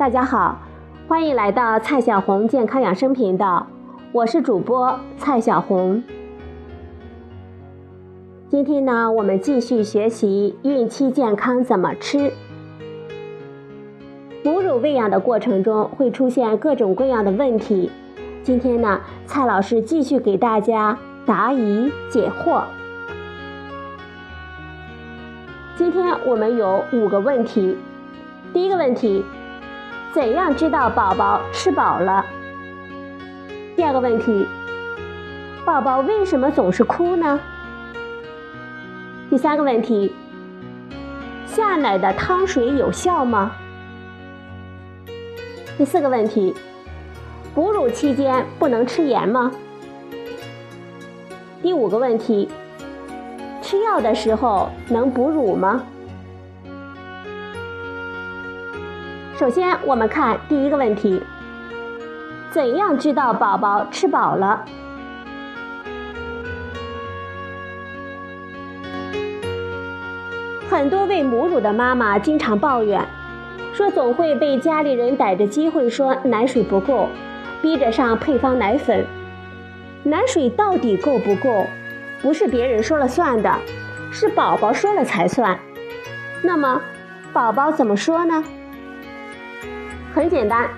大家好，欢迎来到蔡小红健康养生频道，我是主播蔡小红。今天呢，我们继续学习孕期健康怎么吃。母乳喂养的过程中会出现各种各样的问题，今天呢，蔡老师继续给大家答疑解惑。今天我们有五个问题。第一个问题，怎样知道宝宝吃饱了？第二个问题，宝宝为什么总是哭呢？第三个问题，下奶的汤水有效吗？第四个问题，哺乳期间不能吃盐吗？第五个问题。吃药的时候能哺乳吗？首先，我们看第一个问题：怎样知道宝宝吃饱了？很多喂母乳的妈妈经常抱怨，说总会被家里人逮着机会说奶水不够，逼着上配方奶粉。奶水到底够不够？不是别人说了算的，是宝宝说了才算。那么，宝宝怎么说呢？很简单，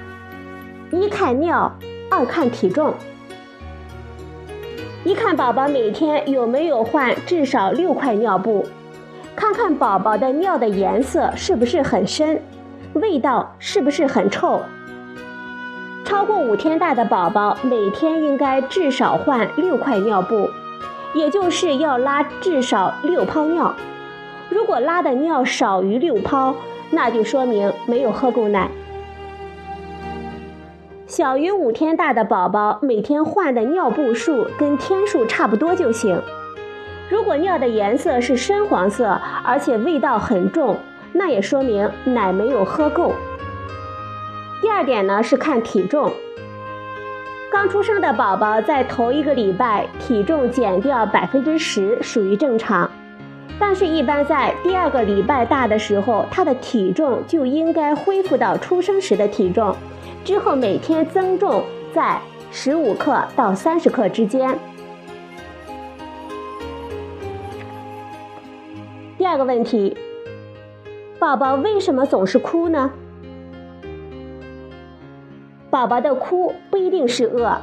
一看尿，二看体重。一看宝宝每天有没有换至少六块尿布，看看宝宝的尿的颜色是不是很深，味道是不是很臭。超过五天大的宝宝，每天应该至少换六块尿布。也就是要拉至少六泡尿，如果拉的尿少于六泡，那就说明没有喝够奶。小于五天大的宝宝，每天换的尿布数跟天数差不多就行。如果尿的颜色是深黄色，而且味道很重，那也说明奶没有喝够。第二点呢是看体重。刚出生的宝宝在头一个礼拜体重减掉百分之十属于正常，但是，一般在第二个礼拜大的时候，他的体重就应该恢复到出生时的体重，之后每天增重在十五克到三十克之间。第二个问题，宝宝为什么总是哭呢？宝宝的哭不一定是饿。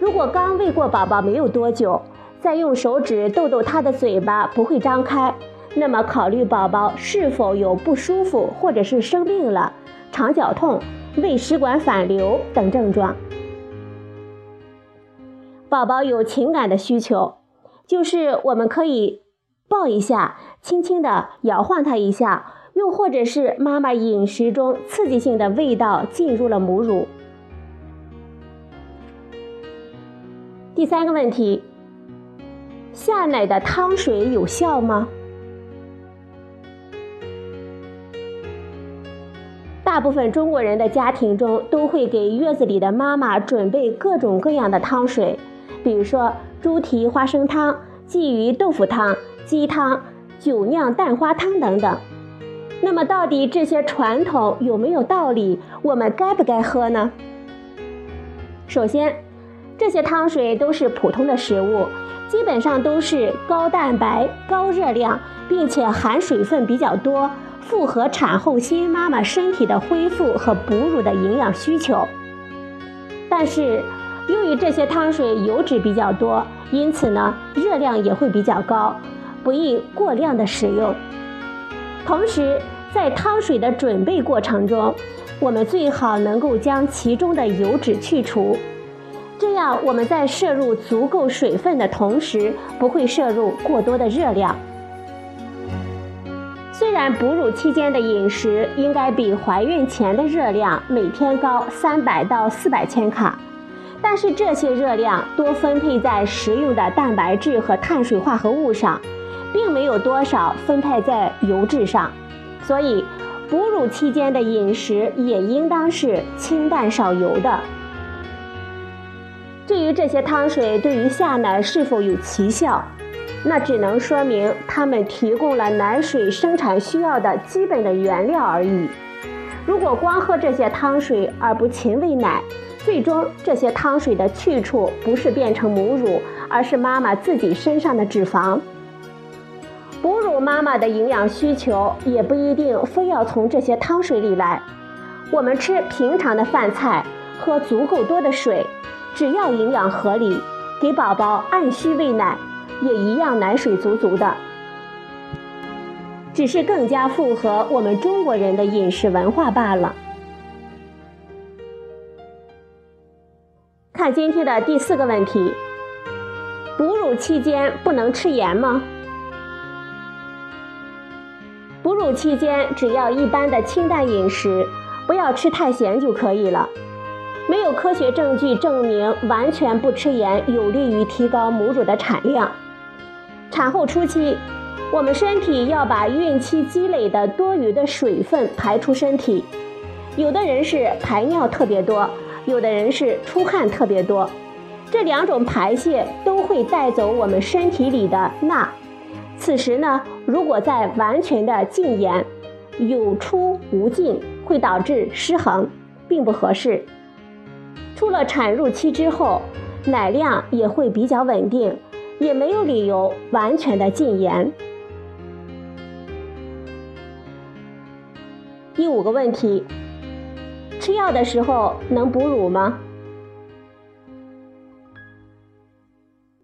如果刚喂过宝宝没有多久，再用手指逗逗他的嘴巴不会张开，那么考虑宝宝是否有不舒服或者是生病了、肠绞痛、胃食管反流等症状。宝宝有情感的需求，就是我们可以抱一下，轻轻的摇晃他一下。又或者是妈妈饮食中刺激性的味道进入了母乳。第三个问题，下奶的汤水有效吗？大部分中国人的家庭中都会给月子里的妈妈准备各种各样的汤水，比如说猪蹄花生汤、鲫鱼豆腐汤、鸡汤、酒酿蛋花汤等等。那么，到底这些传统有没有道理？我们该不该喝呢？首先，这些汤水都是普通的食物，基本上都是高蛋白、高热量，并且含水分比较多，符合产后新妈妈身体的恢复和哺乳的营养需求。但是，由于这些汤水油脂比较多，因此呢，热量也会比较高，不宜过量的食用。同时，在汤水的准备过程中，我们最好能够将其中的油脂去除，这样我们在摄入足够水分的同时，不会摄入过多的热量。虽然哺乳期间的饮食应该比怀孕前的热量每天高三百到四百千卡，但是这些热量多分配在食用的蛋白质和碳水化合物上。并没有多少分配在油脂上，所以哺乳期间的饮食也应当是清淡少油的。至于这些汤水对于下奶是否有奇效，那只能说明他们提供了奶水生产需要的基本的原料而已。如果光喝这些汤水而不勤喂奶，最终这些汤水的去处不是变成母乳，而是妈妈自己身上的脂肪。哺乳妈妈的营养需求也不一定非要从这些汤水里来。我们吃平常的饭菜，喝足够多的水，只要营养合理，给宝宝按需喂奶，也一样奶水足足的。只是更加符合我们中国人的饮食文化罢了。看今天的第四个问题：哺乳期间不能吃盐吗？哺乳期间只要一般的清淡饮食，不要吃太咸就可以了。没有科学证据证明完全不吃盐有利于提高母乳的产量。产后初期。我们身体要把孕期积累的多余的水分排出身体，有的人是排尿特别多，有的人是出汗特别多，这两种排泄都会带走我们身体里的钠。此时呢，如果再完全的禁盐，有出无进，会导致失衡，并不合适。出了产褥期之后，奶量也会比较稳定，也没有理由完全的禁言。第五个问题：吃药的时候能哺乳吗？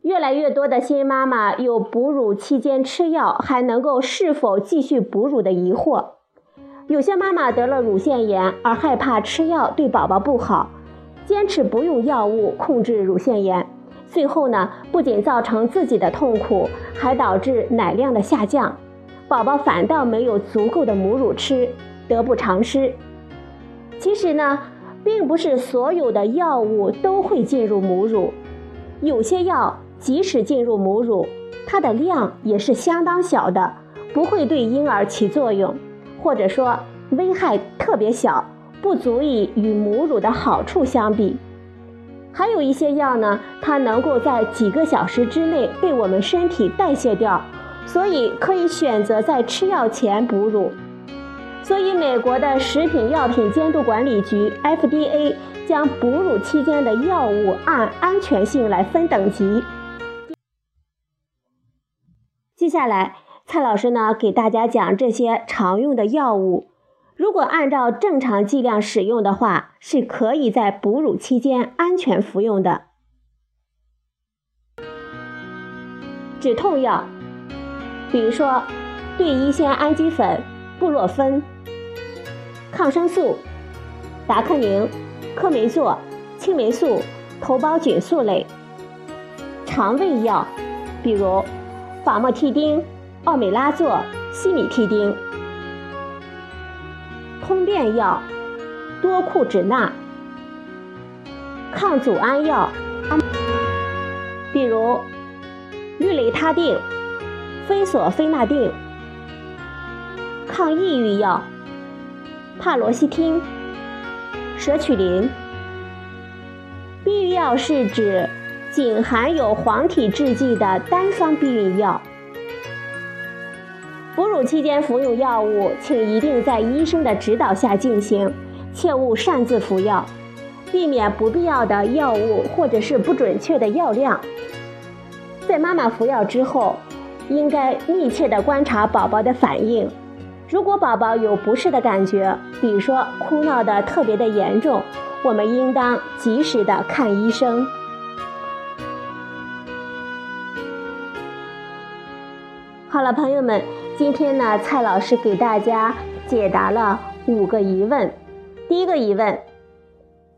越来越多的新妈妈有哺乳期间吃药还能够是否继续哺乳的疑惑。有些妈妈得了乳腺炎而害怕吃药对宝宝不好，坚持不用药物控制乳腺炎，最后呢不仅造成自己的痛苦，还导致奶量的下降，宝宝反倒没有足够的母乳吃。得不偿失。其实呢，并不是所有的药物都会进入母乳，有些药即使进入母乳，它的量也是相当小的，不会对婴儿起作用，或者说危害特别小，不足以与母乳的好处相比。还有一些药呢，它能够在几个小时之内被我们身体代谢掉，所以可以选择在吃药前哺乳。所以，美国的食品药品监督管理局 （FDA） 将哺乳期间的药物按安全性来分等级。接下来，蔡老师呢给大家讲这些常用的药物，如果按照正常剂量使用的话，是可以在哺乳期间安全服用的。止痛药，比如说对乙酰氨基酚、布洛芬。抗生素、达克宁、科霉唑、青霉素、头孢菌素类；肠胃药，比如法莫替丁、奥美拉唑、西米替丁；通便药，多库脂钠；抗组胺药，比如氯雷他定、非索非那定；抗抑郁药。帕罗西汀、舍曲林。避孕药是指仅含有黄体制剂的单方避孕药。哺乳期间服用药物，请一定在医生的指导下进行，切勿擅自服药，避免不必要的药物或者是不准确的药量。在妈妈服药之后，应该密切的观察宝宝的反应。如果宝宝有不适的感觉，比如说哭闹的特别的严重，我们应当及时的看医生。好了，朋友们，今天呢，蔡老师给大家解答了五个疑问。第一个疑问：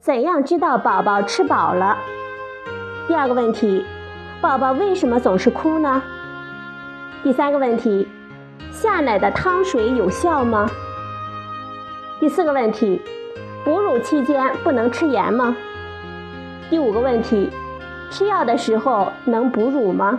怎样知道宝宝吃饱了？第二个问题：宝宝为什么总是哭呢？第三个问题。下奶的汤水有效吗？第四个问题，哺乳期间不能吃盐吗？第五个问题，吃药的时候能哺乳吗？